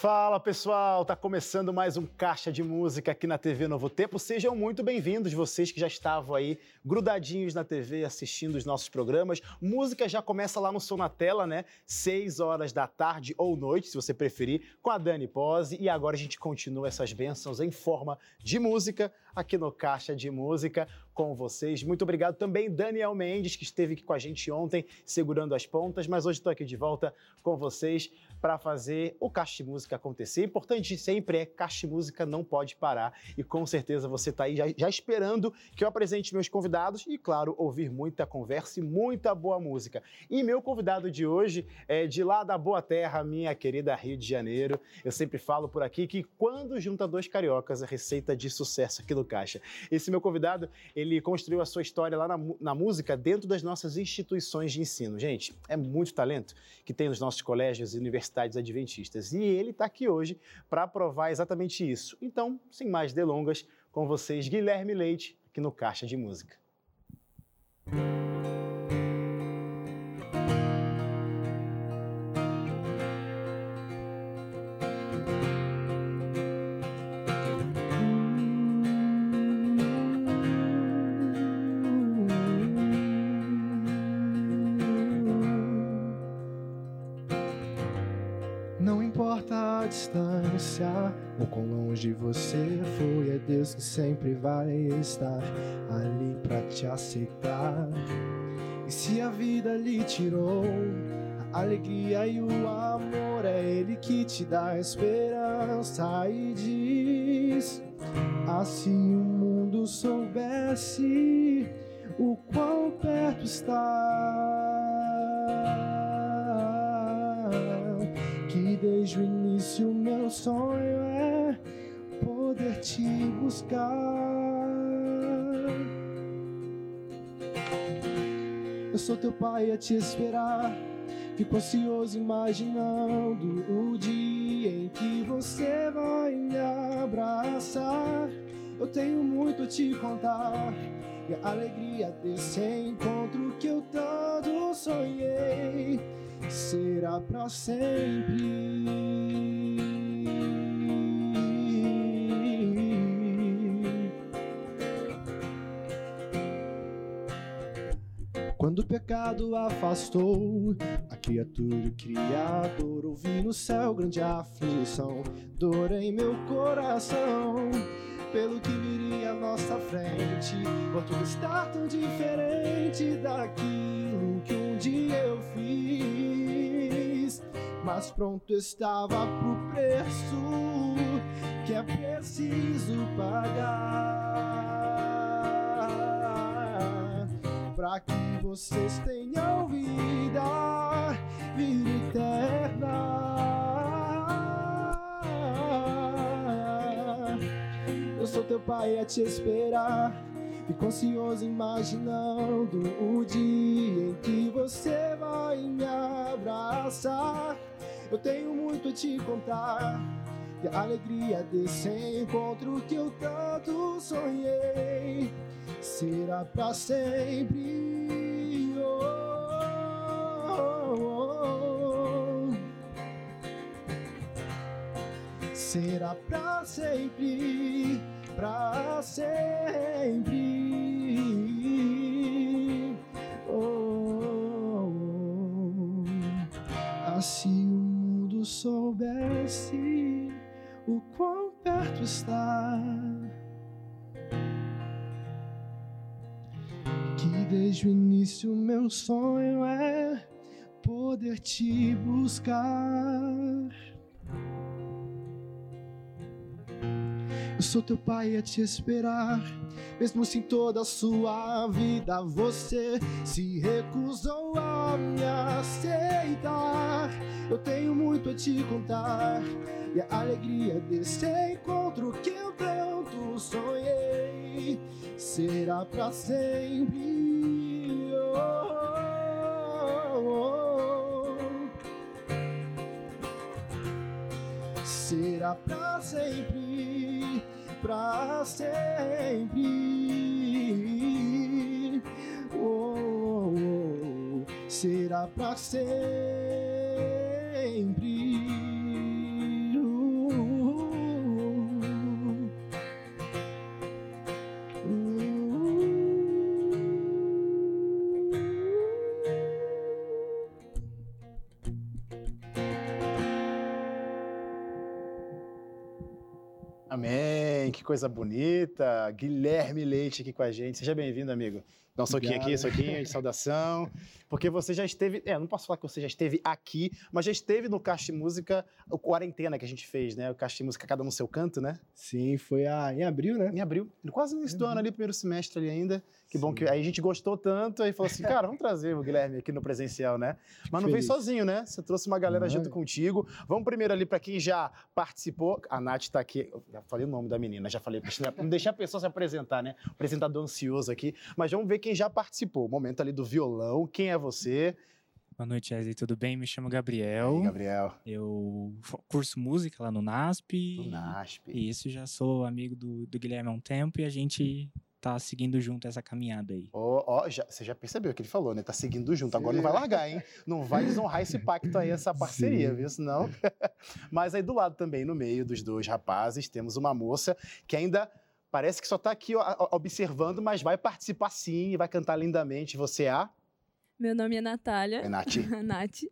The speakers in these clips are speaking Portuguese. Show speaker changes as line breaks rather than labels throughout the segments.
Fala pessoal, tá começando mais um Caixa de Música aqui na TV Novo Tempo. Sejam muito bem-vindos, vocês que já estavam aí grudadinhos na TV assistindo os nossos programas. Música já começa lá no Som na Tela, né? 6 horas da tarde ou noite, se você preferir, com a Dani Pose. E agora a gente continua essas bênçãos em forma de música aqui no Caixa de Música com vocês. Muito obrigado também, Daniel Mendes, que esteve aqui com a gente ontem, segurando as pontas, mas hoje estou aqui de volta com vocês para fazer o Caixa de Música acontecer. Importante sempre é Caixa de Música não pode parar e com certeza você está aí já, já, esperando que eu apresente meus convidados e, claro, ouvir muita conversa e muita boa música. E meu convidado de hoje é de lá da Boa Terra, minha querida Rio de Janeiro. Eu sempre falo por aqui que quando junta dois cariocas, a receita de sucesso aqui no Caixa. Esse meu convidado, ele ele construiu a sua história lá na, na, música dentro das nossas instituições de ensino. Gente, é muito talento que tem nos nossos colégios e universidades adventistas. E ele está aqui hoje para provar exatamente isso. Então, sem mais delongas, com vocês, Guilherme Leite, aqui no Caixa de Música.
Distância ou quão longe você foi, é Deus que sempre vai estar ali para te aceitar. E se a vida lhe tirou a alegria e o amor, é Ele que te dá esperança e diz: Assim o mundo soubesse o quão perto está desde o início meu sonho é poder te buscar. Eu sou teu pai a te esperar. Fico ansioso imaginando o dia em que você vai me abraçar. Eu tenho muito a te contar e a alegria desse encontro que eu tanto sonhei será para sempre. Pecado afastou. A criatura criador, ouvi no céu grande aflição, dor em meu coração, pelo que viria à nossa frente, por tudo estar tão diferente daquilo que um dia eu fiz, mas pronto estava pro preço que é preciso pagar para que vocês tenham vida, vida eterna. Eu sou teu pai a te esperar. Fico ansioso imaginando o dia em que você vai me abraçar. Eu tenho muito a te contar. E a alegria desse encontro que eu tanto sonhei será para sempre. Oh, oh, oh, será para sempre para sempre. Oh, assim o mundo soubesse o quão perto está. Que desde o início meu sonho é poder te buscar. Eu sou teu pai a te esperar. Mesmo se em toda a sua vida você se recusou a me aceitar. Eu tenho muito a te contar. E a alegria desse encontro que eu tanto sonhei será para sempre. Oh, oh, oh. Será para sempre para sempre. Oh, oh, será para sempre.
Coisa bonita. Guilherme Leite aqui com a gente. Seja bem-vindo, amigo. Dá um soquinho aqui, soquinho de saudação. Porque você já esteve. É, não posso falar que você já esteve aqui, mas já esteve no Caixa de Música, o quarentena que a gente fez, né? O Caixa de Música, cada um no seu canto, né?
Sim, foi a, em abril, né?
Em abril. Quase no início do ano ali, primeiro semestre ali ainda. Que Sim. bom que aí a gente gostou tanto, aí falou assim, cara, vamos trazer o Guilherme aqui no presencial, né? Mas não veio sozinho, né? Você trouxe uma galera junto contigo. Vamos primeiro ali para quem já participou. A Nath está aqui. Eu já falei o nome da menina, já falei. Não deixar a pessoa se apresentar, né? O apresentador ansioso aqui. Mas vamos ver quem já participou. O momento ali do violão. Quem é você?
Boa noite, Wesley. Tudo bem? Me chamo Gabriel.
Aí, Gabriel.
Eu curso música lá no NASP.
No NASP.
E isso, já sou amigo do, do Guilherme há um tempo e a gente tá seguindo junto essa caminhada aí.
Ó, oh, oh, já, você já percebeu o que ele falou, né? Tá seguindo junto. Agora não vai largar, hein? Não vai desonrar esse pacto aí, essa parceria, Sim. viu? Senão. Mas aí do lado também, no meio dos dois rapazes, temos uma moça que ainda parece que só tá aqui ó, observando, mas vai participar sim e vai cantar lindamente. Você é a.
Meu nome é Natália.
É Nath.
Nath.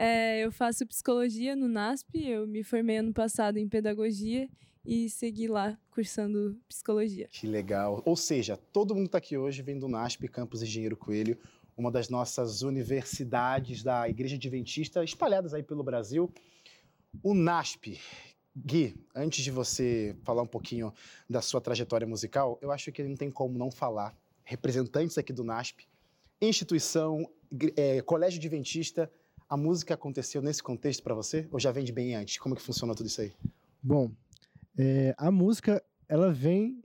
É, eu faço psicologia no NASP, eu me formei ano passado em pedagogia e segui lá cursando psicologia.
Que legal. Ou seja, todo mundo está aqui hoje vem do NASP, Campus Engenheiro Coelho, uma das nossas universidades da Igreja Adventista espalhadas aí pelo Brasil. O NASP, Gui, antes de você falar um pouquinho da sua trajetória musical, eu acho que não tem como não falar. Representantes aqui do NASP, instituição, é, colégio adventista, a música aconteceu nesse contexto para você ou já vem de bem antes? Como que funcionou tudo isso aí?
Bom, é, a música ela vem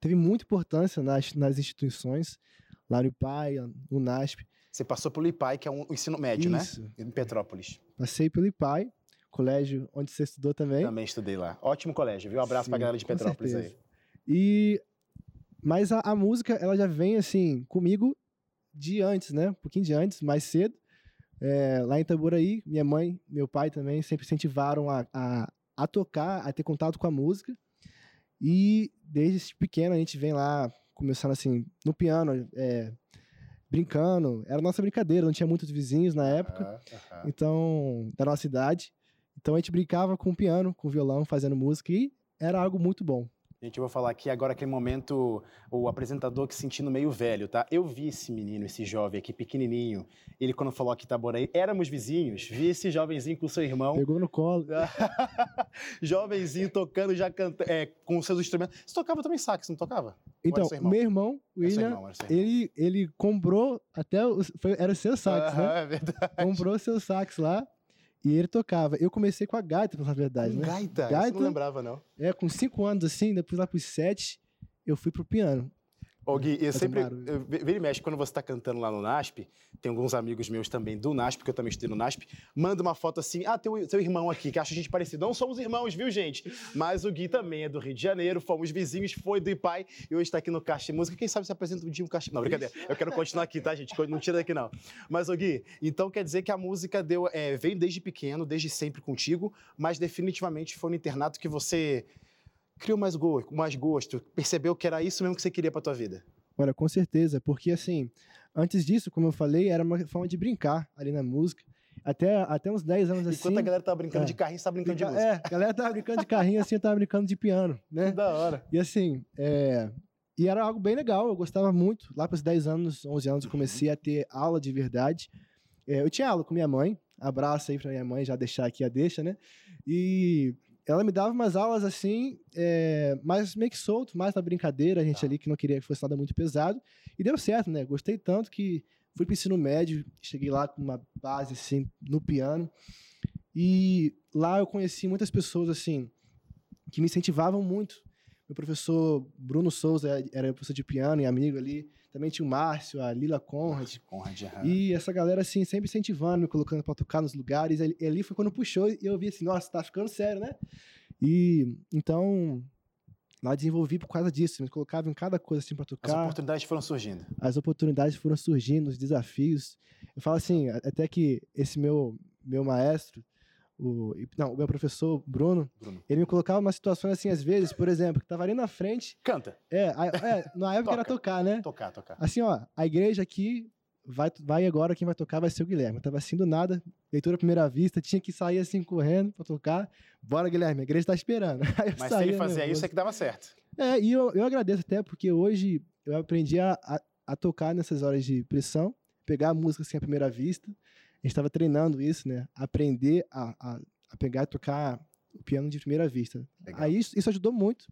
teve muita importância nas, nas instituições, lá no IPAI, no NASP.
Você passou pelo IPAI, que é um ensino médio, né? Isso. né? Em Petrópolis.
Passei pelo IPAI, colégio onde você estudou também.
Também estudei lá. Ótimo colégio, viu? Um abraço Sim, pra galera de Petrópolis aí.
E mas a, a, música ela já vem assim comigo de antes, né? Um pouquinho de antes, mais cedo. É, lá em Itaboraí, minha mãe, meu pai também sempre incentivaram a, a, a tocar, a ter contato com a música. E desde pequeno a gente vem lá começando assim no piano, é, brincando. Era nossa brincadeira, não tinha muitos vizinhos na época, então da nossa idade. Então a gente brincava com o piano, com o violão, fazendo música e era algo muito bom.
Gente, eu vou falar aqui agora aquele momento, o apresentador que sentindo meio velho, tá? Eu vi esse menino, esse jovem aqui, pequenininho. Ele, quando falou aqui Itaboraí, éramos vizinhos. Vi esse jovenzinho com seu irmão.
Pegou no colo.
jovenzinho tocando, já cantando, é, com seus instrumentos. Você tocava também sax, não tocava?
Então, irmão? meu irmão, William, irmão, ele, ele comprou até, o, foi, era o seu sax, né?
É verdade.
Comprou seu sax lá. E ele tocava. Eu comecei com a gaita, na verdade, né?
Gaita? Gaita. Isso não lembrava, não.
É, com cinco anos, assim, depois lá pros sete, eu fui pro piano.
Ô, Gui, eu sempre. Vira e mexe, quando você está cantando lá no NASP, tem alguns amigos meus também do NASP, que eu também estudei no NASP, manda uma foto assim: ah, tem teu irmão aqui, que acha a gente parecido. Não somos irmãos, viu, gente? Mas o Gui também é do Rio de Janeiro, fomos vizinhos, foi do IPAI e hoje está aqui no Caixa de Música. Quem sabe se apresenta um dia um Caixa. Não, brincadeira. Eu quero continuar aqui, tá, gente? Não tira daqui, não. Mas, ô Gui, então quer dizer que a música deu, é, veio desde pequeno, desde sempre contigo, mas definitivamente foi no internato que você criou mais, go mais gosto, percebeu que era isso mesmo que você queria para tua vida?
Olha, com certeza, porque assim, antes disso, como eu falei, era uma forma de brincar ali na música. Até, até uns 10 anos assim.
Enquanto a galera tava brincando é, de carrinho, você tava brincando de música.
É, a galera tava brincando de carrinho, assim, eu tava brincando de piano, né?
Que da hora.
E assim, é, e era algo bem legal, eu gostava muito. Lá para os 10 anos, 11 anos, eu comecei a ter aula de verdade. É, eu tinha aula com minha mãe, abraço aí para minha mãe, já deixar aqui a deixa, né? E ela me dava umas aulas assim, é, mais meio que solto, mais na brincadeira, a gente tá. ali que não queria que fosse nada muito pesado. E deu certo, né? Gostei tanto que fui pro ensino médio, cheguei lá com uma base assim no piano. E lá eu conheci muitas pessoas assim que me incentivavam muito. Meu professor Bruno Souza era professor de piano e amigo ali. Também tinha o Márcio, a Lila Conrad.
Conrad
E essa galera, assim, sempre incentivando, me colocando pra tocar nos lugares. E ali foi quando puxou e eu vi assim, nossa, tá ficando sério, né? E então, lá desenvolvi por causa disso. Me colocava em cada coisa assim pra tocar.
As oportunidades foram surgindo.
As oportunidades foram surgindo, os desafios. Eu falo assim, até que esse meu, meu maestro, o, não, o meu professor Bruno, Bruno, ele me colocava em umas situações assim, às vezes, por exemplo, que tava ali na frente.
Canta.
É, a, é na época era tocar, né?
Tocar, tocar.
Assim, ó, a igreja aqui, vai, vai agora, quem vai tocar vai ser o Guilherme. Eu tava assim do nada, leitura à primeira vista, tinha que sair assim correndo pra tocar. Bora, Guilherme, a igreja tá esperando.
Mas se ele fazia isso é que dava certo.
É, e eu, eu agradeço até, porque hoje eu aprendi a, a, a tocar nessas horas de pressão, pegar a música assim à primeira vista. A gente estava treinando isso, né? Aprender a, a, a pegar e tocar o piano de primeira vista. Legal. Aí isso, isso ajudou muito.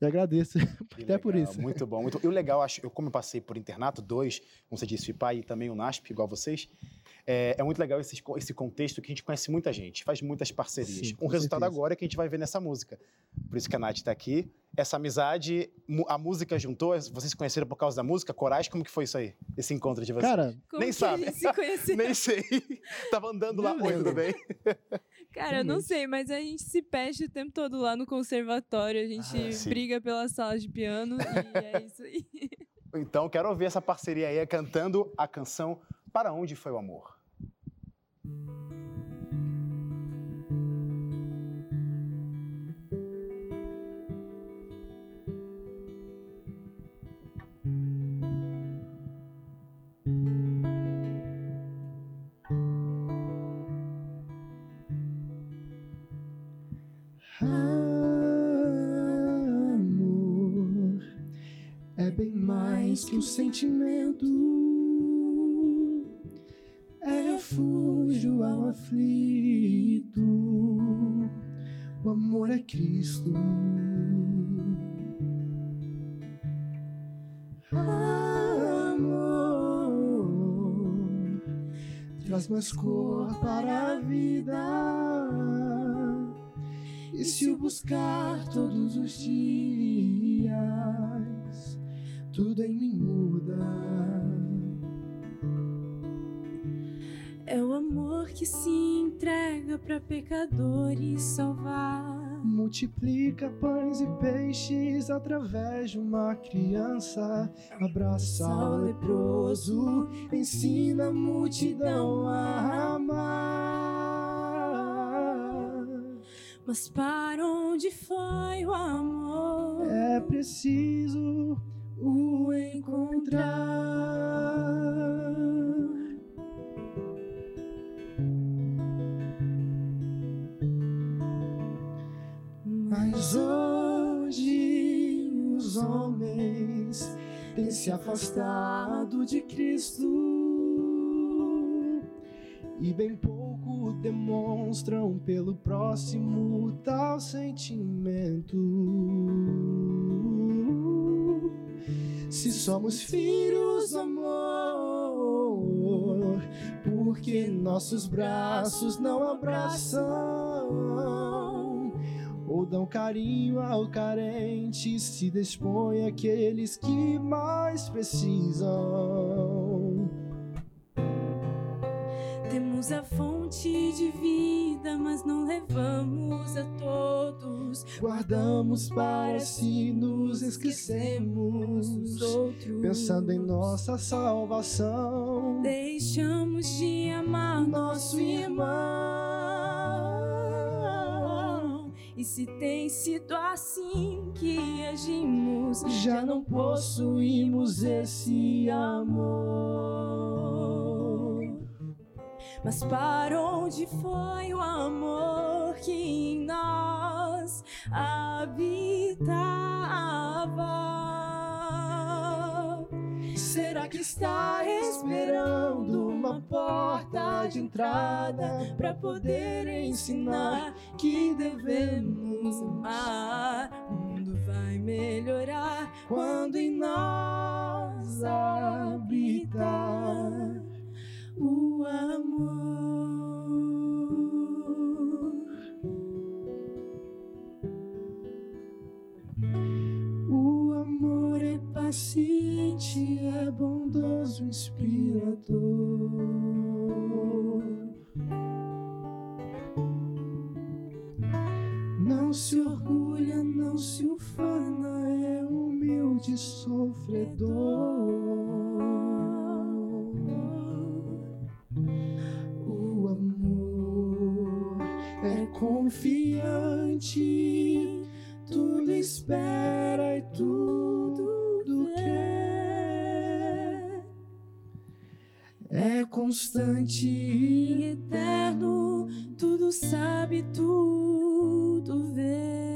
E agradeço até legal, por isso.
Muito bom. Muito... E o legal, acho, eu como eu passei por internato, dois, como você disse, o IPAI e também o NASP, igual vocês, é, é, muito legal esse, esse contexto que a gente conhece muita gente, faz muitas parcerias. Sim, um resultado certeza. agora é que a gente vai ver nessa música. Por isso que a Nath está aqui. Essa amizade, a música juntou, vocês se conheceram por causa da música? Coragem, como que foi isso aí? Esse encontro de vocês?
Cara,
nem sabe. nem sei. Tava andando lá, oi, tudo bem?
Cara, eu não sei, mas a gente se peste o tempo todo lá no conservatório, a gente ah, briga pela sala de piano e é isso aí.
Então, quero ouvir essa parceria aí cantando a canção Para Onde Foi o Amor.
Amor um sentimento refúgio ao aflito. O amor é Cristo. Amor traz mais cor para a vida. E se o buscar todos os dias, tudo em
É o amor que se entrega para pecadores salvar.
Multiplica pães e peixes através de uma criança. Abraça o leproso, ensina a multidão a amar.
Mas para onde foi o amor?
É preciso afastado de Cristo e bem pouco demonstram pelo próximo tal sentimento. Se somos filhos amor, porque nossos braços não abraçam dão carinho ao carente, se dispõe aqueles que mais precisam.
Temos a fonte de vida, mas não levamos a todos.
Guardamos para si, nos esquecemos dos outros. Pensando em nossa salvação,
deixamos de amar nosso irmão. E se tem sido assim que agimos,
já não possuímos esse amor.
Mas para onde foi o amor que em nós habitava? Será que está esperando? uma porta de entrada para poder ensinar que devemos amar. O mundo vai melhorar quando em nós habitar o amor.
O amor é paciente, é bondoso, inspirador. Não se orgulha, não se ufana, é humilde sofredor. O amor é confiante, tudo espera e tudo é constante e
eterno, tudo sabe, tudo vê.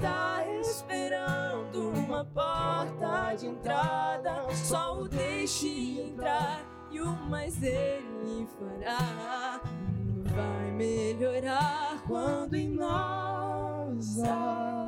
Está esperando uma porta de entrada? Só o deixe entrar e o mais ele fará. Vai melhorar quando em nós habitar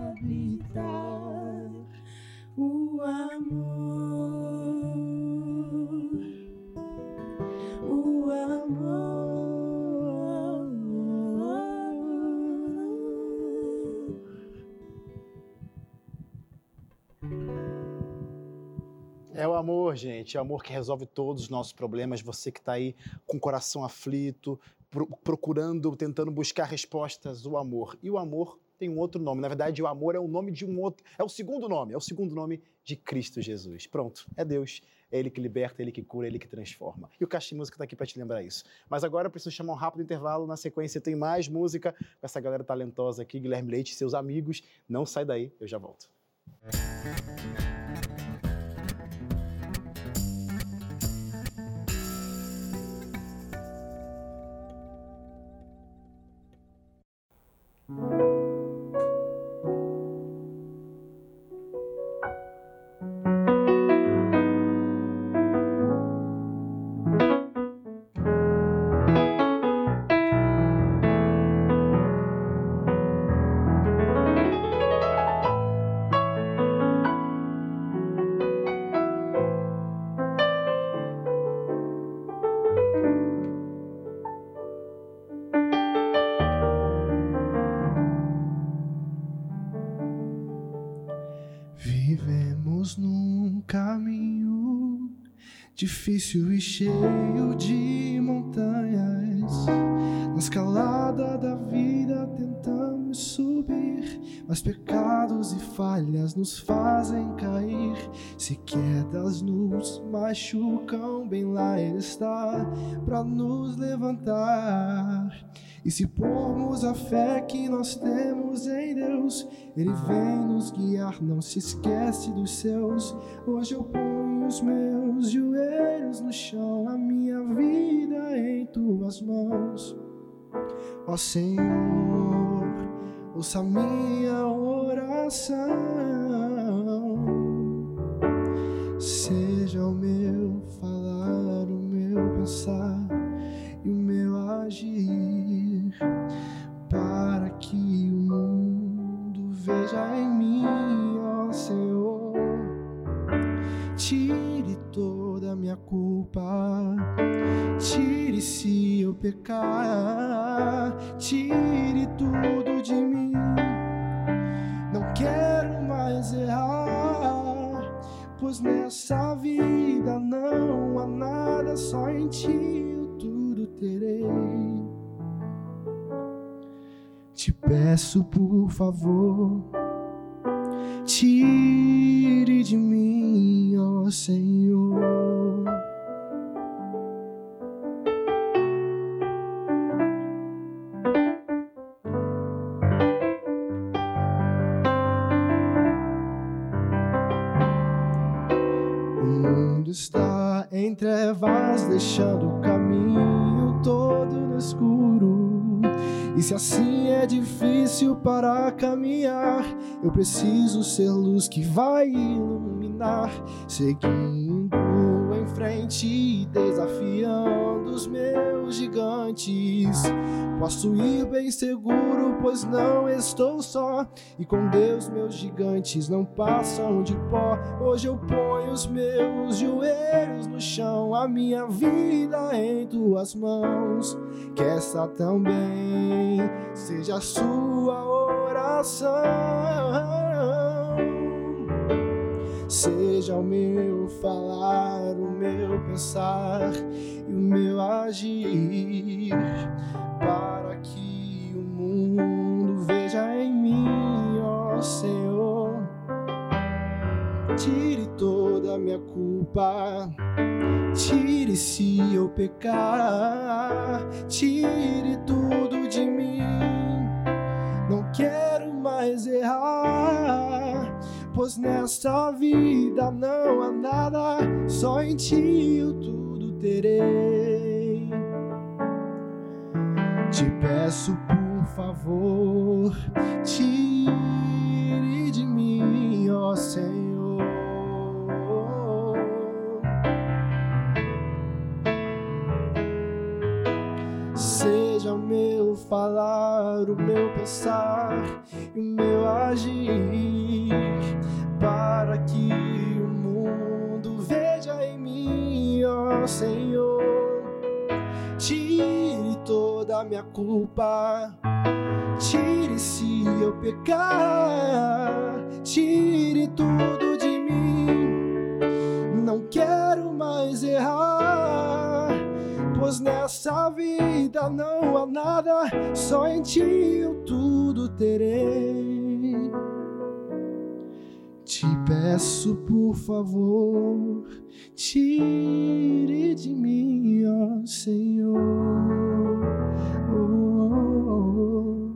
amor,
gente. É amor que resolve todos os nossos problemas. Você que está aí com o coração aflito, pro- procurando, tentando buscar respostas, o amor. E o amor tem um outro nome. Na verdade, o amor é o nome de um outro. É o segundo nome. É o segundo nome de Cristo Jesus. Pronto. É Deus. É Ele que liberta, é Ele que cura, é Ele que transforma. E o Caixa de Música está aqui para te lembrar isso. Mas agora eu preciso chamar um rápido intervalo. Na sequência tem mais música com essa galera talentosa aqui, Guilherme Leite e seus amigos. Não sai daí, eu já volto.
Vivemos num caminho difícil e cheio de montanhas. Na escalada da vida tentamos subir, mas pecados e falhas nos fazem cair. Se quedas nos machucam, bem lá Ele está para nos levantar. E se pormos a fé que nós temos em Deus, Ele vem nos guiar, não se esquece dos seus. Hoje eu ponho os meus joelhos no chão, a minha vida em tuas mãos. Ó Senhor, ouça minha oração. Seja o meu falar, o meu pensar veja em mim, ó Senhor. Tire toda a minha culpa, tire se eu pecar, tire tudo de mim. Não quero mais errar, pois nessa vida não há nada, só em ti eu tudo terei. Te peço, por favor, tire de mim, ó Senhor. O mundo está em trevas, deixando o E se assim é difícil para caminhar, eu preciso ser luz que vai iluminar, seguindo em frente, desafiando os meus gigantes. Posso ir bem seguro, pois não estou só. E com Deus, meus gigantes não passam de pó. Hoje eu ponho os meus joelhos no chão, a minha vida em tuas mãos. Que essa também seja a sua oração, seja o meu falar, o meu pensar e o meu agir, para que o mundo veja em mim, ó Senhor, tire toda a minha culpa. Tire se eu pecar, tire tudo mais errar, pois nesta vida não há nada, só em ti eu tudo terei. Te peço, por favor, tire de mim, ó Senhor. Falar, o meu pensar e o meu agir, para que o mundo veja em mim, ó Senhor. Tire toda a minha culpa, tire se eu pecar, tire tudo de mim. Não quero mais errar, pois nessa vida não há nada, só em ti eu tudo terei. Te peço, por favor, tire de mim, ó Senhor. Oh,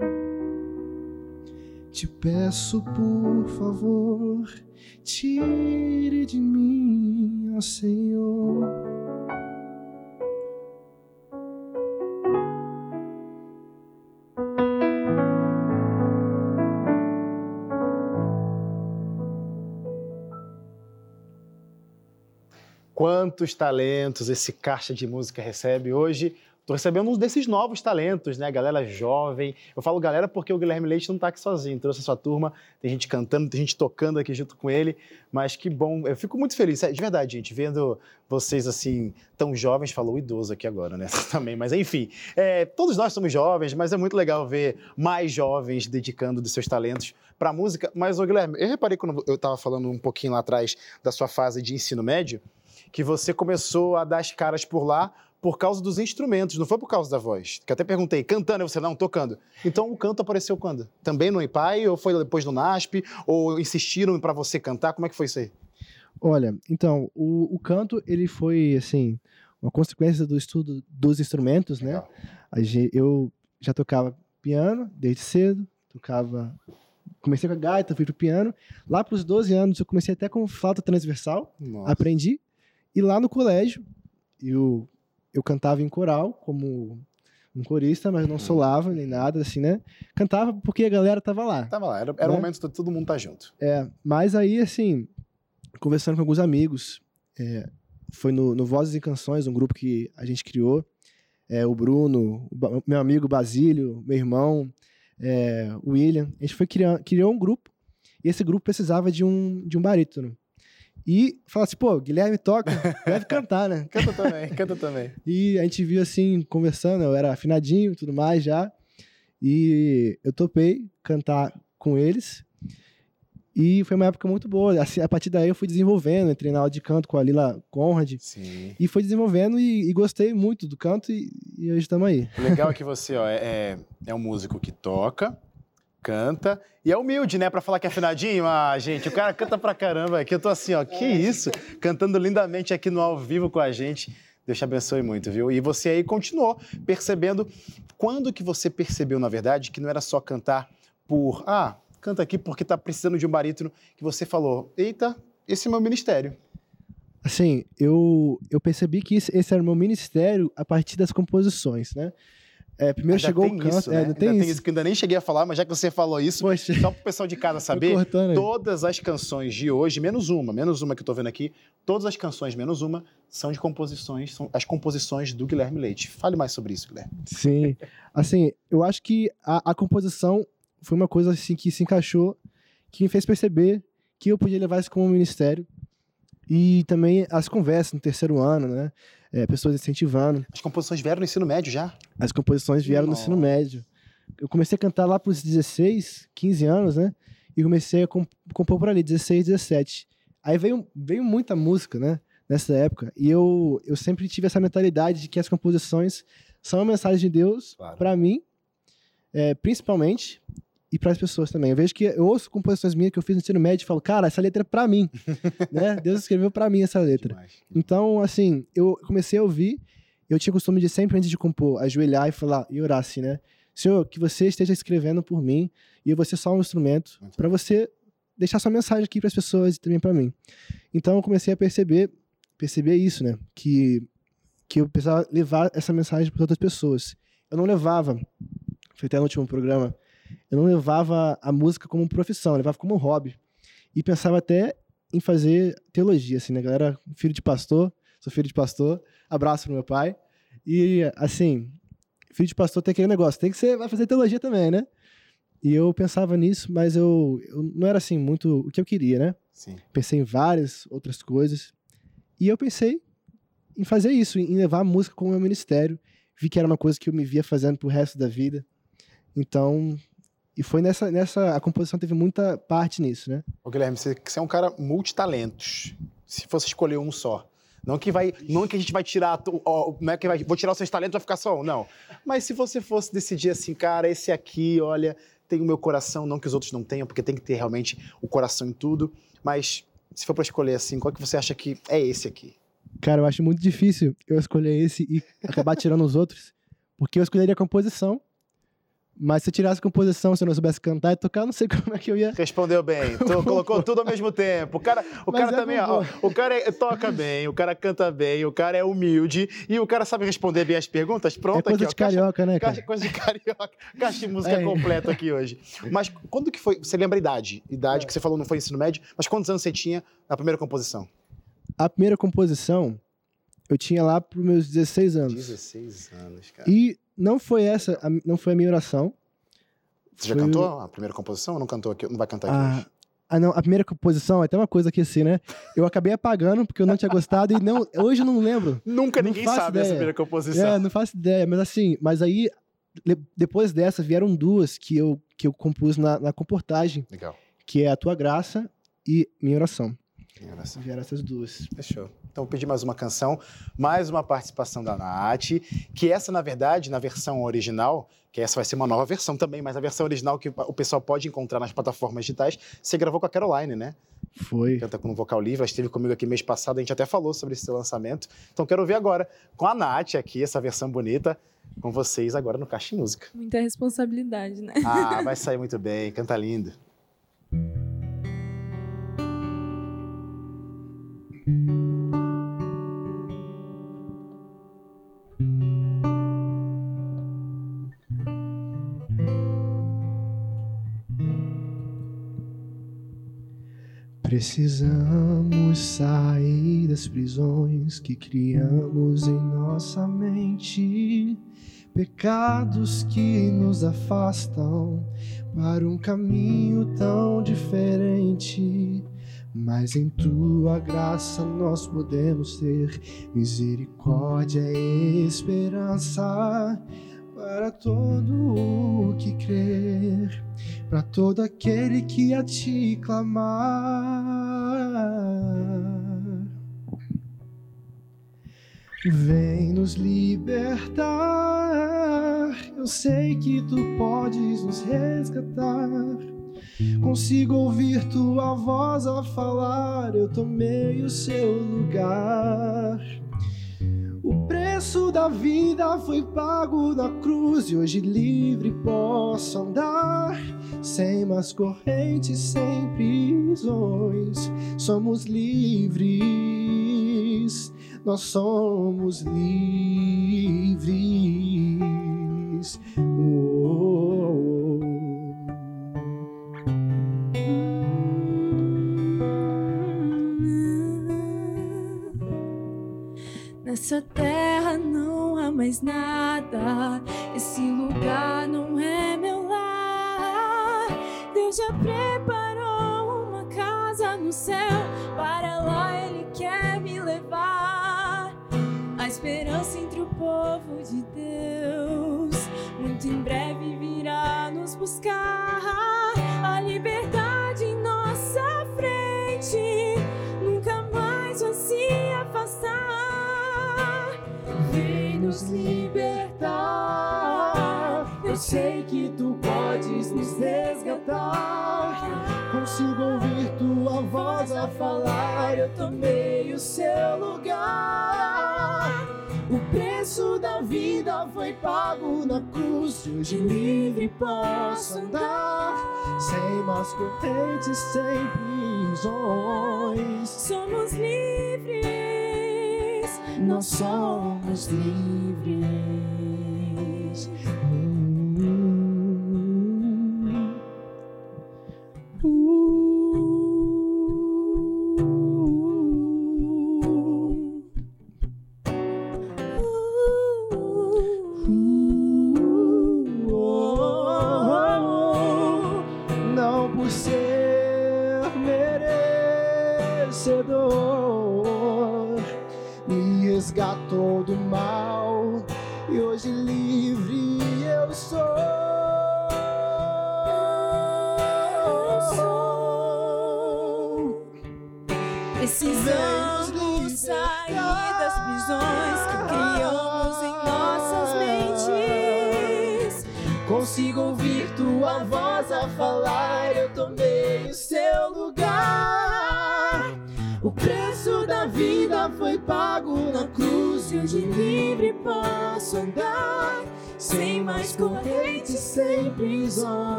Te peço, por favor, tire de mim, ó Senhor.
Quantos talentos esse caixa de música recebe hoje? Tô recebendo um desses novos talentos, né? Galera jovem. Eu falo galera porque o Guilherme Leite não tá aqui sozinho. Trouxe a sua turma, tem gente cantando, tem gente tocando aqui junto com ele. Mas que bom. Eu fico muito feliz, de verdade, gente, vendo vocês assim, tão jovens. Falou idoso aqui agora, né? Também. Mas enfim, é, todos nós somos jovens, mas é muito legal ver mais jovens dedicando dos seus talentos para música. Mas, ô Guilherme, eu reparei quando eu estava falando um pouquinho lá atrás da sua fase de ensino médio, que você começou a dar as caras por lá por causa dos instrumentos, não foi por causa da voz. Que até perguntei, cantando, você não, tocando. Então o canto apareceu quando? Também no IPAI, ou foi depois no NASP, ou insistiram para você cantar? Como é que foi isso aí?
Olha, então, o, o canto, ele foi, assim, uma consequência do estudo dos instrumentos, né?
Legal.
Eu já tocava piano desde cedo, tocava... Comecei com a gaita, fui pro piano. Lá pros 12 anos, eu comecei até com flauta transversal,
Nossa.
aprendi. E lá no colégio, eu, eu cantava em coral, como um corista, mas não solava nem nada, assim, né? Cantava porque a galera tava lá.
Tava lá, era, era o
Né?
momento de todo mundo estar junto.
É, mas aí, assim, conversando com alguns amigos, é, foi no, no Vozes e Canções, um grupo que a gente criou, é, o Bruno, o meu amigo Basílio, meu irmão, é, o William, a gente foi criando, criou um grupo, e esse grupo precisava de um, de um barítono. E falou assim, pô, Guilherme toca, deve cantar, né?
Canta também, canta também.
E a gente viu assim, conversando, eu era afinadinho e tudo mais já. E eu topei cantar com eles. E foi uma época muito boa. Assim, a partir daí eu fui desenvolvendo, entrei na aula de canto com a Lila Conrad.
Sim.
E fui desenvolvendo e, e gostei muito do canto e, e hoje estamos aí.
O legal é que você ó, é, é, é um músico que toca, canta e é humilde, né? Pra falar que é afinadinho. Ah, gente, o cara canta pra caramba aqui. Eu tô assim, ó, que isso? Cantando lindamente aqui no ao vivo com a gente. Deus te abençoe muito, viu? E você aí continuou percebendo. Quando que você percebeu, na verdade, que não era só cantar por. Ah, canta aqui porque tá precisando de um barítono, que você falou: eita, esse é meu ministério.
Assim, eu, eu percebi que esse, esse era o meu ministério a partir das composições, né? É, primeiro
Ainda
chegou
tem
o canto.
isso,
é,
né?
ainda
Ainda
tem isso.
que ainda nem cheguei a falar, mas já que você falou isso,
Poxa,
só pro pessoal de casa saber. Todas as canções de hoje, menos uma, menos uma que eu tô vendo aqui, todas as canções, menos uma, são de composições, são as composições do Guilherme Leite. Fale mais sobre isso, Guilherme.
Sim. Assim, eu acho que a, a composição foi uma coisa assim que se encaixou, que me fez perceber que eu podia levar isso como ministério. E também as conversas no terceiro ano, né? É, pessoas incentivando.
As composições vieram no ensino médio já?
As composições vieram no ensino
Nossa.
médio. Eu comecei a cantar lá pros 16, 15 anos, né? E comecei a comp- compor por ali, 16, 17. Aí veio, veio muita música, né? Nessa época. E eu, eu sempre tive essa mentalidade de que as composições são a mensagem de Deus
Claro.
para mim, é, principalmente. E para as pessoas também. Eu vejo que eu ouço composições minhas que eu fiz no ensino médio e falo, cara, essa letra é para mim, né? Deus escreveu para mim essa letra.
Demais.
Então, assim, eu comecei a ouvir, eu tinha o costume de sempre, antes de compor, ajoelhar e falar, e orar assim, né? Senhor, que você esteja escrevendo por mim e eu vou ser só um instrumento para você deixar sua mensagem aqui para as pessoas e também para mim. Então, eu comecei a perceber, perceber isso, né? Que, que eu precisava levar essa mensagem para outras pessoas. Eu não levava, foi até no último programa, eu não levava a música como profissão, eu levava como um hobby. E pensava até em fazer teologia, assim, né, galera? Filho de pastor, sou filho de pastor, abraço pro meu pai. E, assim, filho de pastor tem aquele negócio, tem que ser, vai fazer teologia também, né? E eu pensava nisso, mas eu, eu não era, assim, muito o que eu queria, né?
Sim.
Pensei em várias outras coisas. E eu pensei em fazer isso, em levar a música como meu ministério. Vi que era uma coisa que eu me via fazendo pro resto da vida. Então, e foi nessa, nessa, a composição teve muita parte nisso, né?
Ô, Guilherme, você, você é um cara multitalentos. Se fosse escolher um só. Não que vai, não que a gente vai tirar, ó, não é que vai, vou tirar os seus talentos vai ficar só um, não. Mas se você fosse decidir assim, cara, esse aqui, olha, tem o meu coração, não que os outros não tenham, porque tem que ter realmente o coração em tudo. Mas se for pra escolher assim, qual que você acha que é esse aqui?
Cara, eu acho muito difícil eu escolher esse e acabar tirando os outros, porque eu escolheria a composição. Mas se eu tirasse composição, se eu não soubesse cantar e tocar, não sei como é que eu ia.
Respondeu bem. Tu colocou tudo ao mesmo tempo. O cara, o
Mas
cara
é
também, ó, o cara é- toca bem, o cara canta bem, o cara é humilde e o cara sabe responder bem as perguntas. Pronto,
é coisa
aqui, ó,
de carioca, né,
Caixa,
cara?
coisa de carioca. Caixa de música
É.
completa aqui hoje. Mas quando que foi? Você lembra a idade? Idade que você falou não foi ensino médio, mas quantos anos você tinha na primeira composição?
A primeira composição eu tinha lá pros meus 16 anos.
16 anos, cara.
E não foi essa, a- não foi a minha oração.
Você já
o-
cantou a primeira composição ou não cantou aqui? Não vai cantar aqui
Ah,
hoje?
ah, não, a primeira composição, é até uma coisa aqui assim, né? Eu acabei apagando porque eu não tinha gostado e não, hoje eu não lembro.
Nunca
não
ninguém sabe essa
ideia.
primeira composição.
É, não faço ideia, mas assim, mas aí depois dessa vieram duas que eu que eu compus na, na comportagem,
Legal.
que é a tua graça e minha oração.
Engraçado.
Vieram essas duas.
Fechou. Então vou pedir mais uma canção, mais uma participação da Nath, que essa, na verdade, na versão original, que essa vai ser uma nova versão também, mas a versão original que o pessoal pode encontrar nas plataformas digitais, você gravou com a Caroline, né?
Foi.
Canta com um vocal livre, ela esteve comigo aqui mês passado, a gente até falou sobre esse seu lançamento. Então quero ouvir agora com a Nath aqui, essa versão bonita, com vocês agora no Caixa em Música.
Muita responsabilidade, né?
Ah, vai sair muito bem, canta lindo.
Precisamos sair das prisões que criamos em nossa mente, pecados que nos afastam para um caminho tão diferente. Mas em tua graça nós podemos ter misericórdia e esperança para todo o que crer para todo aquele que a ti clamar. Vem nos libertar. Eu sei que tu podes nos resgatar. Consigo ouvir tua voz a falar. Eu tomei o seu lugar. O preço da vida foi pago na cruz e hoje livre posso andar. Sem mais correntes, sem prisões, somos livres, nós somos livres. Oh,
Nessa terra não há mais nada. Esse lugar não é meu. Já preparou uma casa no céu. Para lá Ele quer me levar. A esperança entre o povo de Deus. Muito em breve virá nos buscar. A liberdade em nossa frente. Nunca mais vai se afastar. Vem nos libertar. Eu sei que tu
podes nos resgatar. Consigo ouvir tua voz a falar, eu tomei o seu lugar. O preço da vida foi pago na cruz. Hoje livre posso andar, sem mais sem prisões.
Somos livres,
Nós somos livres.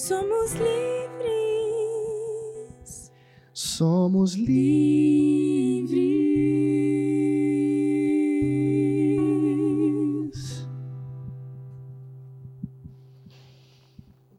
Somos livres.
Somos livres.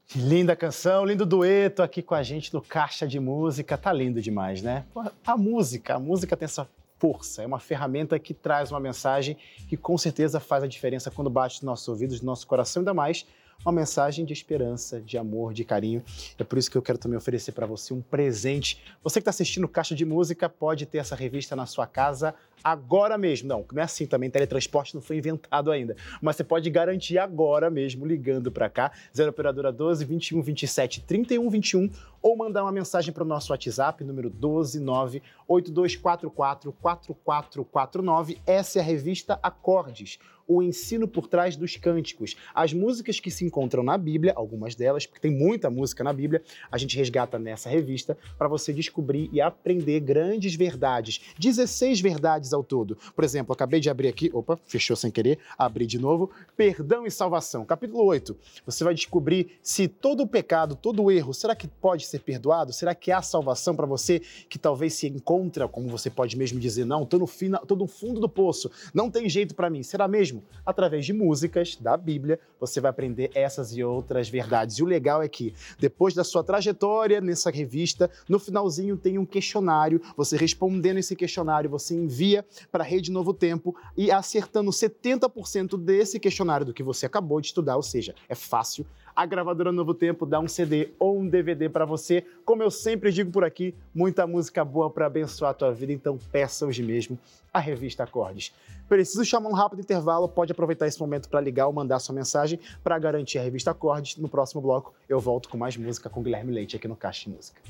Que linda canção, lindo dueto aqui com a gente no Caixa de Música. Tá lindo demais, né? A música, a música tem essa força, é uma ferramenta que traz uma mensagem que com certeza faz a diferença quando bate nos nossos ouvidos, no nosso coração, ainda mais uma mensagem de esperança, de amor, de carinho. É por isso que eu quero também oferecer para você um presente. Você que está assistindo Caixa de Música pode ter essa revista na sua casa agora mesmo. Não, não é assim também, teletransporte não foi inventado ainda. Mas você pode garantir agora mesmo, ligando para cá, 0 Operadora 12 21 27 31 21, ou mandar uma mensagem para o nosso WhatsApp, número 129 8244 4449. Essa é a revista Acordes, o ensino por trás dos cânticos. As músicas que se encontram na Bíblia, algumas delas, porque tem muita música na Bíblia, a gente resgata nessa revista para você descobrir e aprender grandes verdades. 16 verdades ao todo. Por exemplo, acabei de abrir aqui, opa, fechou sem querer, abri de novo. Perdão e salvação, capítulo 8. Você vai descobrir se todo o pecado, todo o erro, será que pode ser perdoado? Será que há salvação para você que talvez se encontra, como você pode mesmo dizer, não, tô no, fina, tô no fundo do poço, não tem jeito para mim. Será mesmo? Através de músicas da Bíblia, você vai aprender essas e outras verdades. E o legal é que, depois da sua trajetória nessa revista, no finalzinho tem um questionário. Você respondendo esse questionário, você envia para a Rede Novo Tempo e acertando 70% desse questionário do que você acabou de estudar, ou seja, é fácil. A gravadora Novo Tempo dá um CD ou um DVD para você. Como eu sempre digo por aqui, muita música boa para abençoar a tua vida, então peça hoje mesmo a revista Acordes. Preciso chamar um rápido intervalo, pode aproveitar esse momento para ligar ou mandar sua mensagem para garantir a revista Acordes. No próximo bloco eu volto com mais música com Guilherme Leite aqui no Caixa de Música.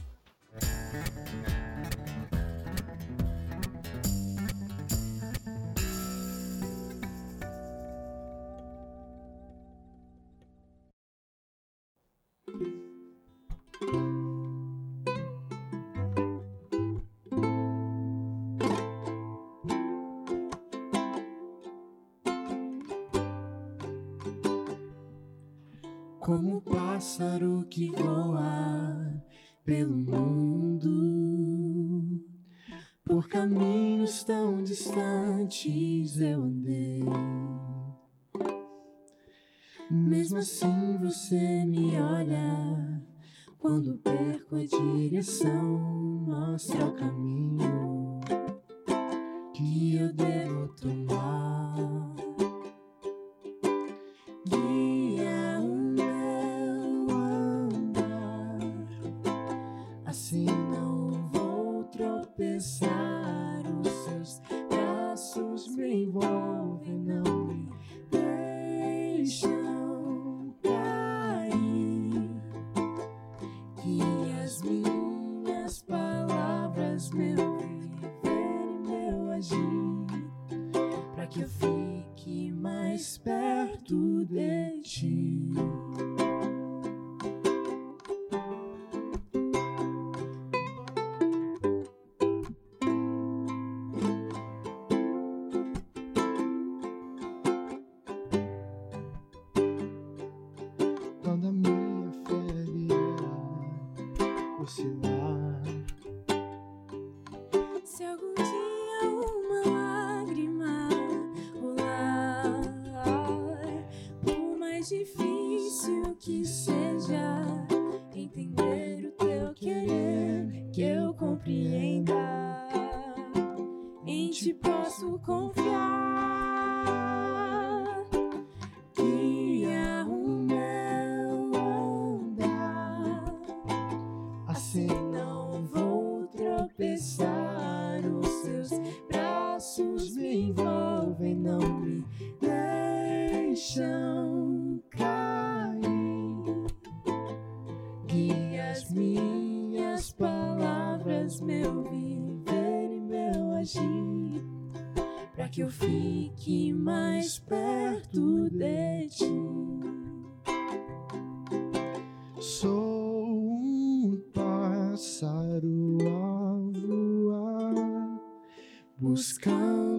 Distantes eu andei. Mesmo assim você me olha quando perco a direção, mostra o caminho que eu devo tomar.
Eu fique mais perto de ti.
Sou um pássaro a voar,
buscando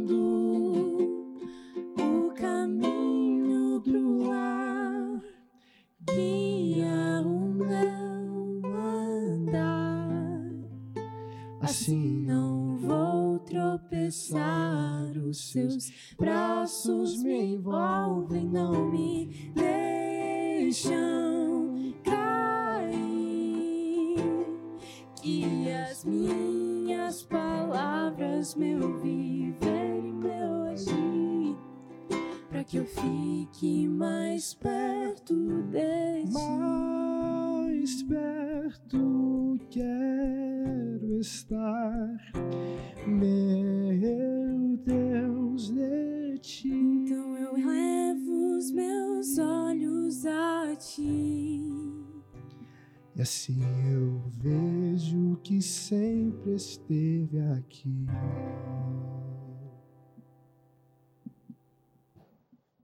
E
assim eu vejo que sempre esteve aqui.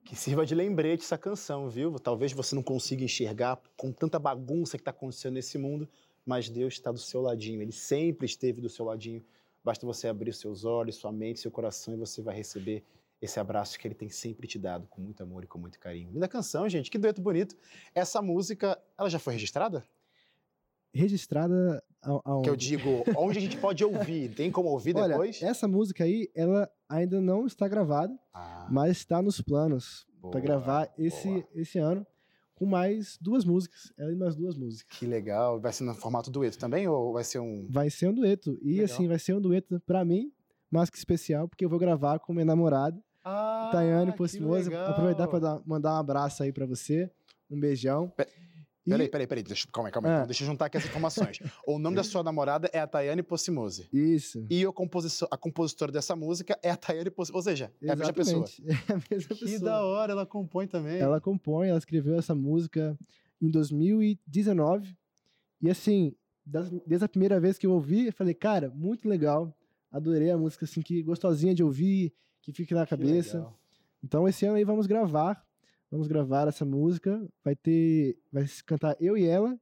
Que sirva de lembrete essa canção, viu? Talvez você não consiga enxergar com tanta bagunça que está acontecendo nesse mundo, mas Deus está do seu ladinho. Ele sempre esteve do seu ladinho. Basta você abrir seus olhos, sua mente, seu coração e você vai receber esse abraço que ele tem sempre te dado com muito amor e com muito carinho. Linda canção, gente. Que dueto bonito. Essa música, ela já foi registrada?
Registrada aonde?
Que eu digo, onde a gente pode ouvir? Tem como ouvir
Olha,
depois?
essa música aí, ela ainda não está gravada,
Ah,
mas está nos planos para gravar esse,
boa.
esse ano com mais duas músicas. Ela e mais duas músicas.
Que legal. Vai ser no formato dueto também ou vai ser um...
Vai ser um dueto. E
Legal.
assim, vai ser um dueto pra mim, mais que especial, porque eu vou gravar com minha namorada,
Ah,
Tayane Postimosa. Aproveitar para mandar um abraço aí pra você. Um beijão.
Pe-
E-
Peraí, peraí, peraí. Deixa, calma aí, calma aí.
Ah.
aí. Deixa eu juntar aqui as informações. o nome da sua namorada é a Tayane Possimose.
Isso.
E o compositor, a compositora dessa música é a Tayane Possimose. Ou seja, é a mesma pessoa.
É a mesma
Que
pessoa.
da hora, ela compõe também.
Ela compõe, ela escreveu essa música em 2019. E assim, desde a primeira vez que eu ouvi, eu falei, cara, muito legal. Adorei a música, assim, que gostosinha de ouvir, que fica na
Que
cabeça.
legal.
Então esse ano aí vamos gravar. Vamos gravar essa música. Vai ter. Vai cantar eu e ela.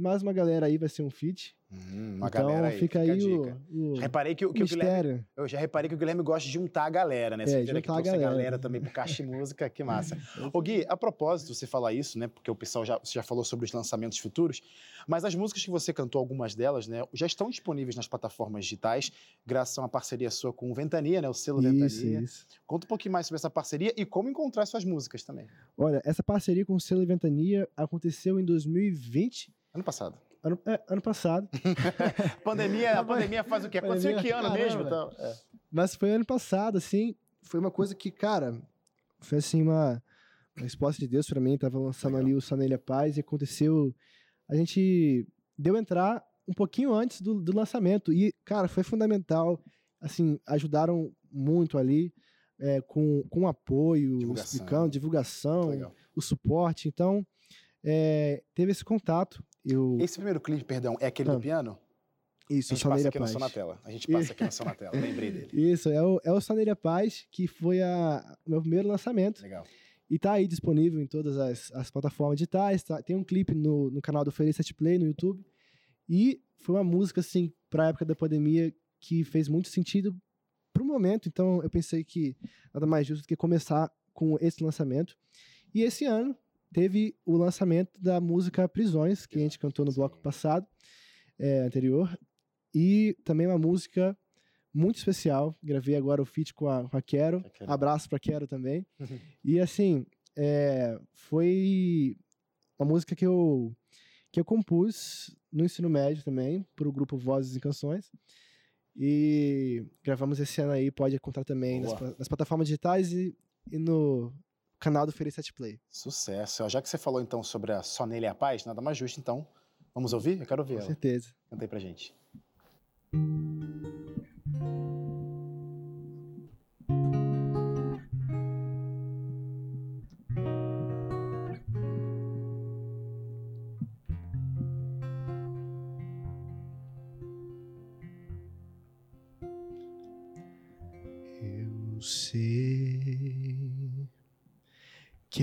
E mais uma galera aí vai ser um feat.
Hum, uma
então
galera aí.
fica
a
aí o, o,
Reparei que, que o Guilherme. Eu já reparei que o Guilherme gosta de juntar a galera, né? Você
É,
vira que
juntar a
galera.
galera.
também pro Caixa de Música, que massa. Ô Gui, a propósito, você falar isso, né? Porque o pessoal já, já falou sobre os lançamentos futuros, mas as músicas que você cantou, algumas delas, né, já estão disponíveis nas plataformas digitais, graças a uma parceria sua com o Ventania, né? O selo
Isso,
Ventania.
isso.
Conta um pouquinho mais sobre essa parceria e como encontrar suas músicas também.
Olha, essa parceria com o selo Ventania aconteceu em 2020.
Ano passado.
Ano, é, ano passado.
Pandemia, a pandemia faz o quê? Aconteceu em que ano
Pandemia,
mesmo?
caramba.
Então, é.
Mas foi ano passado, assim. Foi uma coisa que, cara, foi assim uma, uma resposta de Deus pra mim. Tava lançando
Legal.
ali o Sanelha Paz e aconteceu. A gente deu entrar um pouquinho antes do, do lançamento. E, cara, foi fundamental. Assim, ajudaram muito ali. é, com, com apoio,
Divulgação.
explicando, divulgação,
Legal.
o suporte. Então, é, teve esse contato. Eu,
Esse primeiro clipe, perdão, é aquele
Ah,
do piano?
isso,
A
o
gente passa aqui no
Paz.
som na tela. A gente passa aqui no som na tela, lembrei dele.
Isso, é o, é o Paz, que foi a, o meu primeiro lançamento.
Legal.
E tá aí disponível em todas as, as plataformas digitais. tá- tem um clipe no, no canal do Feliz Set Play no YouTube. E foi uma música, assim, pra época da pandemia, que fez muito sentido pro momento. Então eu pensei que nada mais justo do que começar com esse lançamento. E esse ano teve o lançamento da música Prisões, que a gente cantou no bloco passado. é, anterior. E também uma música muito especial. Gravei agora o feat com a, com a Quero. Abraço pra Quero também. E assim, é, foi uma música que eu, que eu compus no ensino médio também, pro grupo Vozes e Canções. E gravamos esse ano aí, pode encontrar também nas, nas plataformas digitais e, e no canal do Feliz Set Play.
Sucesso. Já que você falou então sobre a Só Nele é a Paz, nada mais justo então. Vamos ouvir? Eu quero ouvir
Com
ela.
certeza.
Canta aí pra gente.
Eu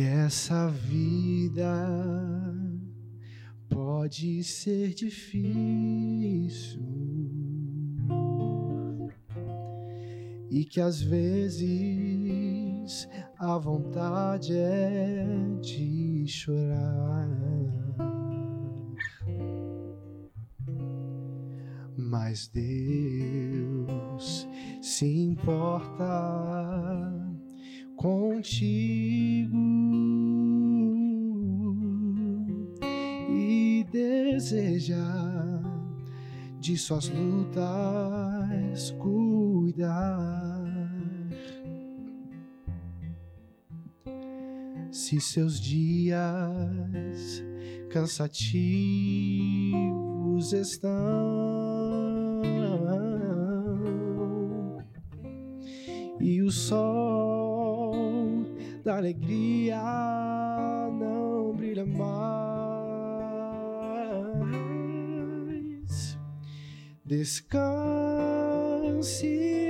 essa vida pode ser difícil e que às vezes a vontade é de chorar. Mas Deus se importa contigo deseja de suas lutas cuidar. Se seus dias cansativos estão e o sol da alegria não brilha mais. Descanse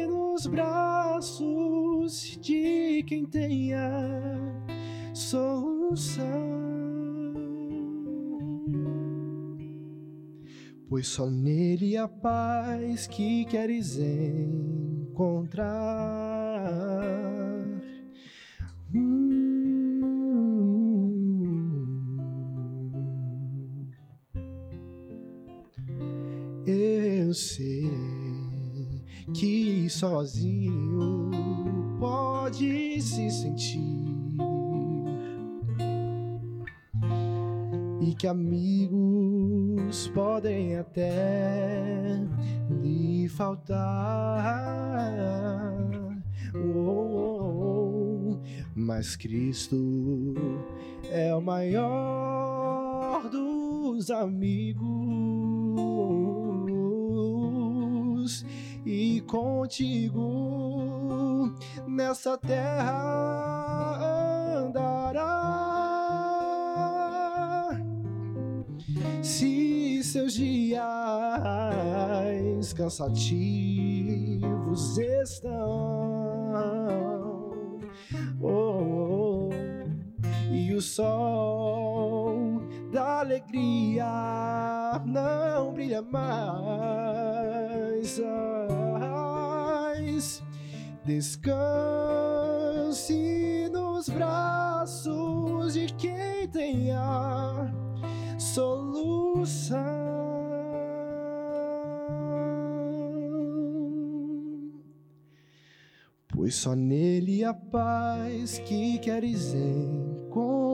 nos braços de quem tenha solução. Pois só nele a paz que queres encontrar. Eu sei que sozinho pode se sentir. E que amigos podem até lhe faltar. Oh, mas Cristo é o maior dos amigos e contigo nessa terra andará. Se seus dias cansativos estão, oh, oh, e o sol alegria não brilha mais. Descanse nos braços de quem tenha solução. Pois só nele a paz que queres encontrar.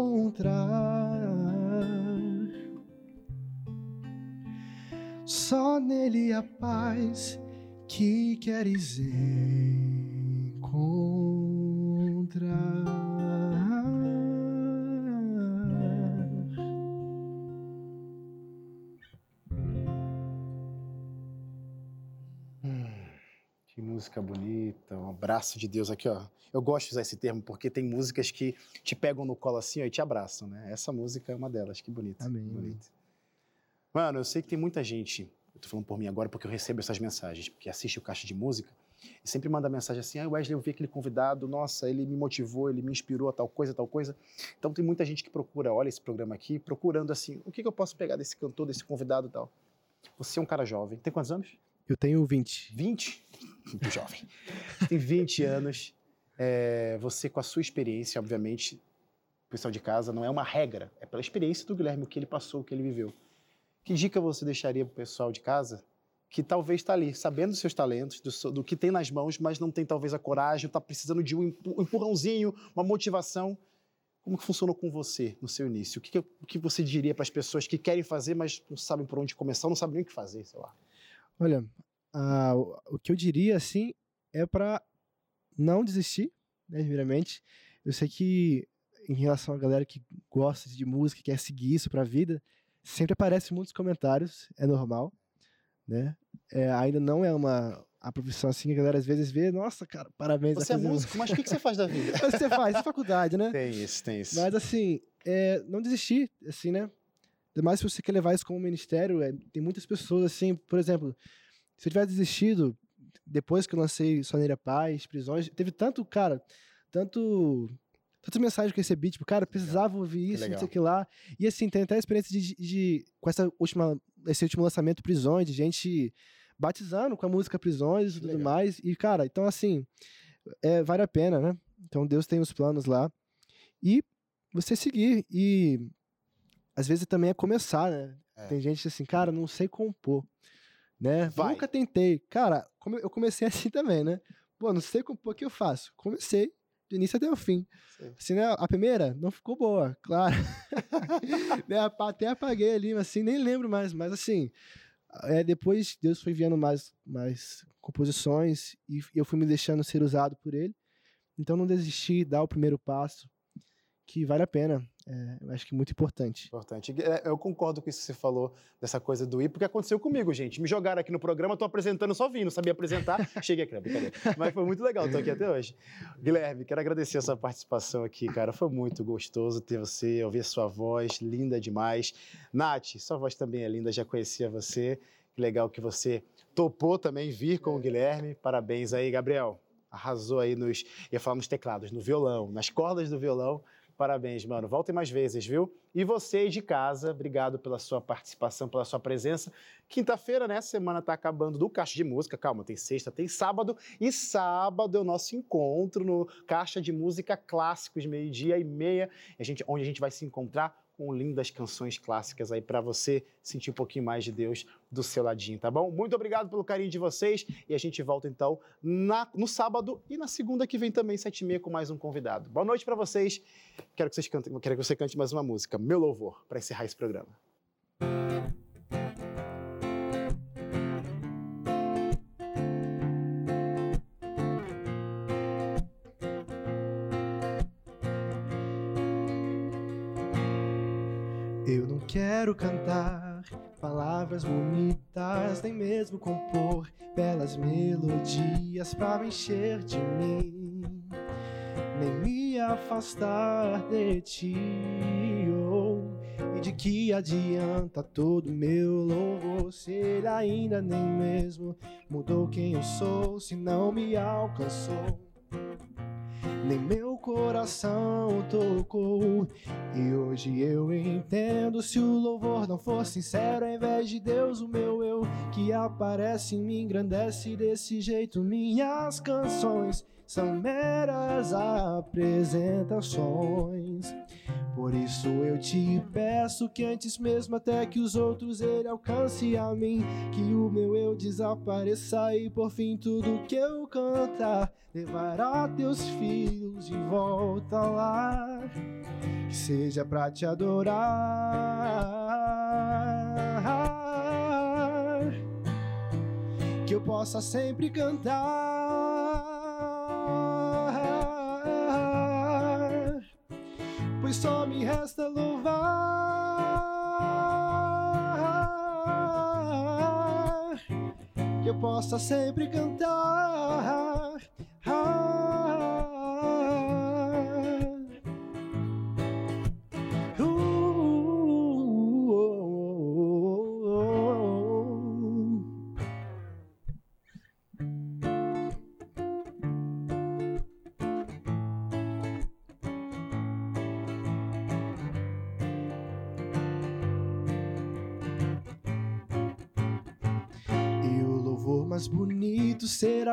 Só nele a paz que queres encontrar.
Que música bonita, um abraço de Deus aqui, ó. Eu gosto de usar esse termo porque tem músicas que te pegam no colo assim ó, e te abraçam, né? Essa música é uma delas, que bonita.
Amém.
bonita. Mano, eu sei que tem muita gente, eu tô falando por mim agora porque eu recebo essas mensagens, que assiste o Caixa de Música e sempre manda mensagem assim: ah, Wesley, eu vi aquele convidado, nossa, ele me motivou, ele me inspirou a tal coisa, tal coisa. Então tem muita gente que procura, olha esse programa aqui, procurando assim: o que, que eu posso pegar desse cantor, desse convidado e tal. Você é um cara jovem, tem quantos anos?
Eu tenho 20.
20? Muito jovem. Tem 20 anos. É, você, com a sua experiência, obviamente, pessoal de casa, não é uma regra, é pela experiência do Guilherme, o que ele passou, o que ele viveu. Que dica você deixaria para o pessoal de casa que talvez está ali, sabendo dos seus talentos, do, do que tem nas mãos, mas não tem talvez a coragem, está precisando de um empu- empurrãozinho, uma motivação? Como que funcionou com você no seu início? O que, o que você diria para as pessoas que querem fazer, mas não sabem por onde começar, não sabem nem o que fazer, sei lá?
Olha, o, que eu diria, assim, é pra não desistir, né, primeiramente. Eu sei que, em relação à galera que gosta de música, quer seguir isso pra vida, sempre aparecem muitos comentários, é normal, né? É, ainda não é uma a profissão assim, que a galera às vezes vê, nossa, cara, parabéns.
Você é músico, mas o que, que você faz da vida?
Mas você faz, é faculdade, né?
tem isso, tem isso.
Mas assim, é, não desistir, assim, né? Ainda mais se você quer levar isso como ministério, é, tem muitas pessoas, assim, por exemplo, se eu tivesse desistido depois que eu lancei Soneira Paz, Prisões, teve tanto, cara, tanto. Tantas mensagens que eu recebi, tipo, cara, precisava ouvir isso, não sei o que lá. E assim, tem até a experiência de, de- com essa última, esse último lançamento Prisões, de gente batizando com a música Prisões e tudo
legal.
mais. E, cara, então assim, é, vale a pena, né? Então Deus tem os planos lá. E você seguir. E às vezes também é começar, né?
É.
Tem gente assim, cara, não sei compor. Né?
Vai.
Nunca tentei. Cara, como eu comecei assim também, né? Pô, não sei compor, o que eu faço? Comecei do início até o fim.
Sei.
Assim, né? A primeira não ficou boa, claro. né? Até apaguei ali, mas assim, nem lembro mais. Mas assim, é, depois Deus foi enviando mais, mais composições e eu fui me deixando ser usado por Ele. Então não desistir, dar o primeiro passo, que vale a pena. É, eu acho que é muito importante.
Importante. É, Eu concordo com isso que você falou, dessa coisa do ir, porque aconteceu comigo, gente. Me jogaram aqui no programa, tô apresentando só vindo, sabia apresentar, cheguei aqui, não, brincadeira. Mas foi muito legal, tô aqui até hoje. Guilherme, quero agradecer a sua participação aqui, cara. Foi muito gostoso ter você, ouvir a sua voz, linda demais. Nath, sua voz também é linda, já conhecia você. Que legal que você topou também vir com o Guilherme. Parabéns aí, Gabriel. Arrasou aí nos, ia falar nos teclados, no violão, nas cordas do violão. Parabéns, mano. Voltem mais vezes, viu? E vocês de casa, obrigado pela sua participação, pela sua presença. Quinta-feira, né? Semana tá acabando do Caixa de Música. Calma, tem sexta, tem sábado. E sábado é o nosso encontro no Caixa de Música Clássicos, meio-dia e meia. A gente, onde a gente vai se encontrar com lindas canções clássicas aí para você sentir um pouquinho mais de Deus do seu ladinho, tá bom? Muito obrigado pelo carinho de vocês e a gente volta então na- no sábado e na segunda que vem também, sete e meia, com mais um convidado. Boa noite para vocês. Quero que vocês cantem, quero que você cante mais uma música, Meu Louvor, para encerrar esse programa.
Quero cantar palavras bonitas, nem mesmo compor belas melodias pra me encher de mim, nem me afastar de ti. oh. E de que adianta todo meu louvor se ele ainda nem mesmo mudou quem eu sou, se não me alcançou? Nem meu coração tocou e hoje eu entendo se o louvor não for sincero, ao invés de Deus, o meu eu que aparece me engrandece desse jeito. Minhas canções são meras apresentações. Por isso eu te peço que antes mesmo até que os outros ele alcance a mim, que o meu eu desapareça e por fim tudo que eu cantar levará teus filhos de volta lá. Que seja pra te adorar, que eu possa sempre cantar, só me resta louvar, que eu possa sempre cantar.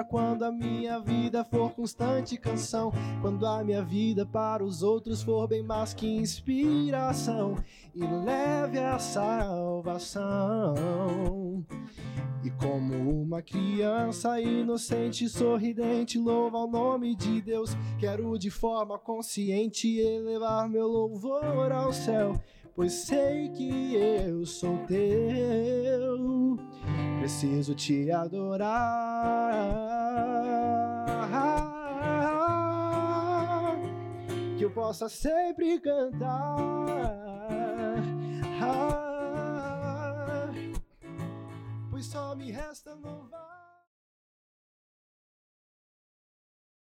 Quando a minha vida for constante canção. Quando a minha vida para os outros for bem mais que inspiração e leve a salvação. E como uma criança inocente sorridente, louva o nome de Deus. Quero de forma consciente elevar meu louvor ao céu, pois sei que eu sou teu. Preciso te adorar, que eu possa sempre cantar. pois só me resta louvar.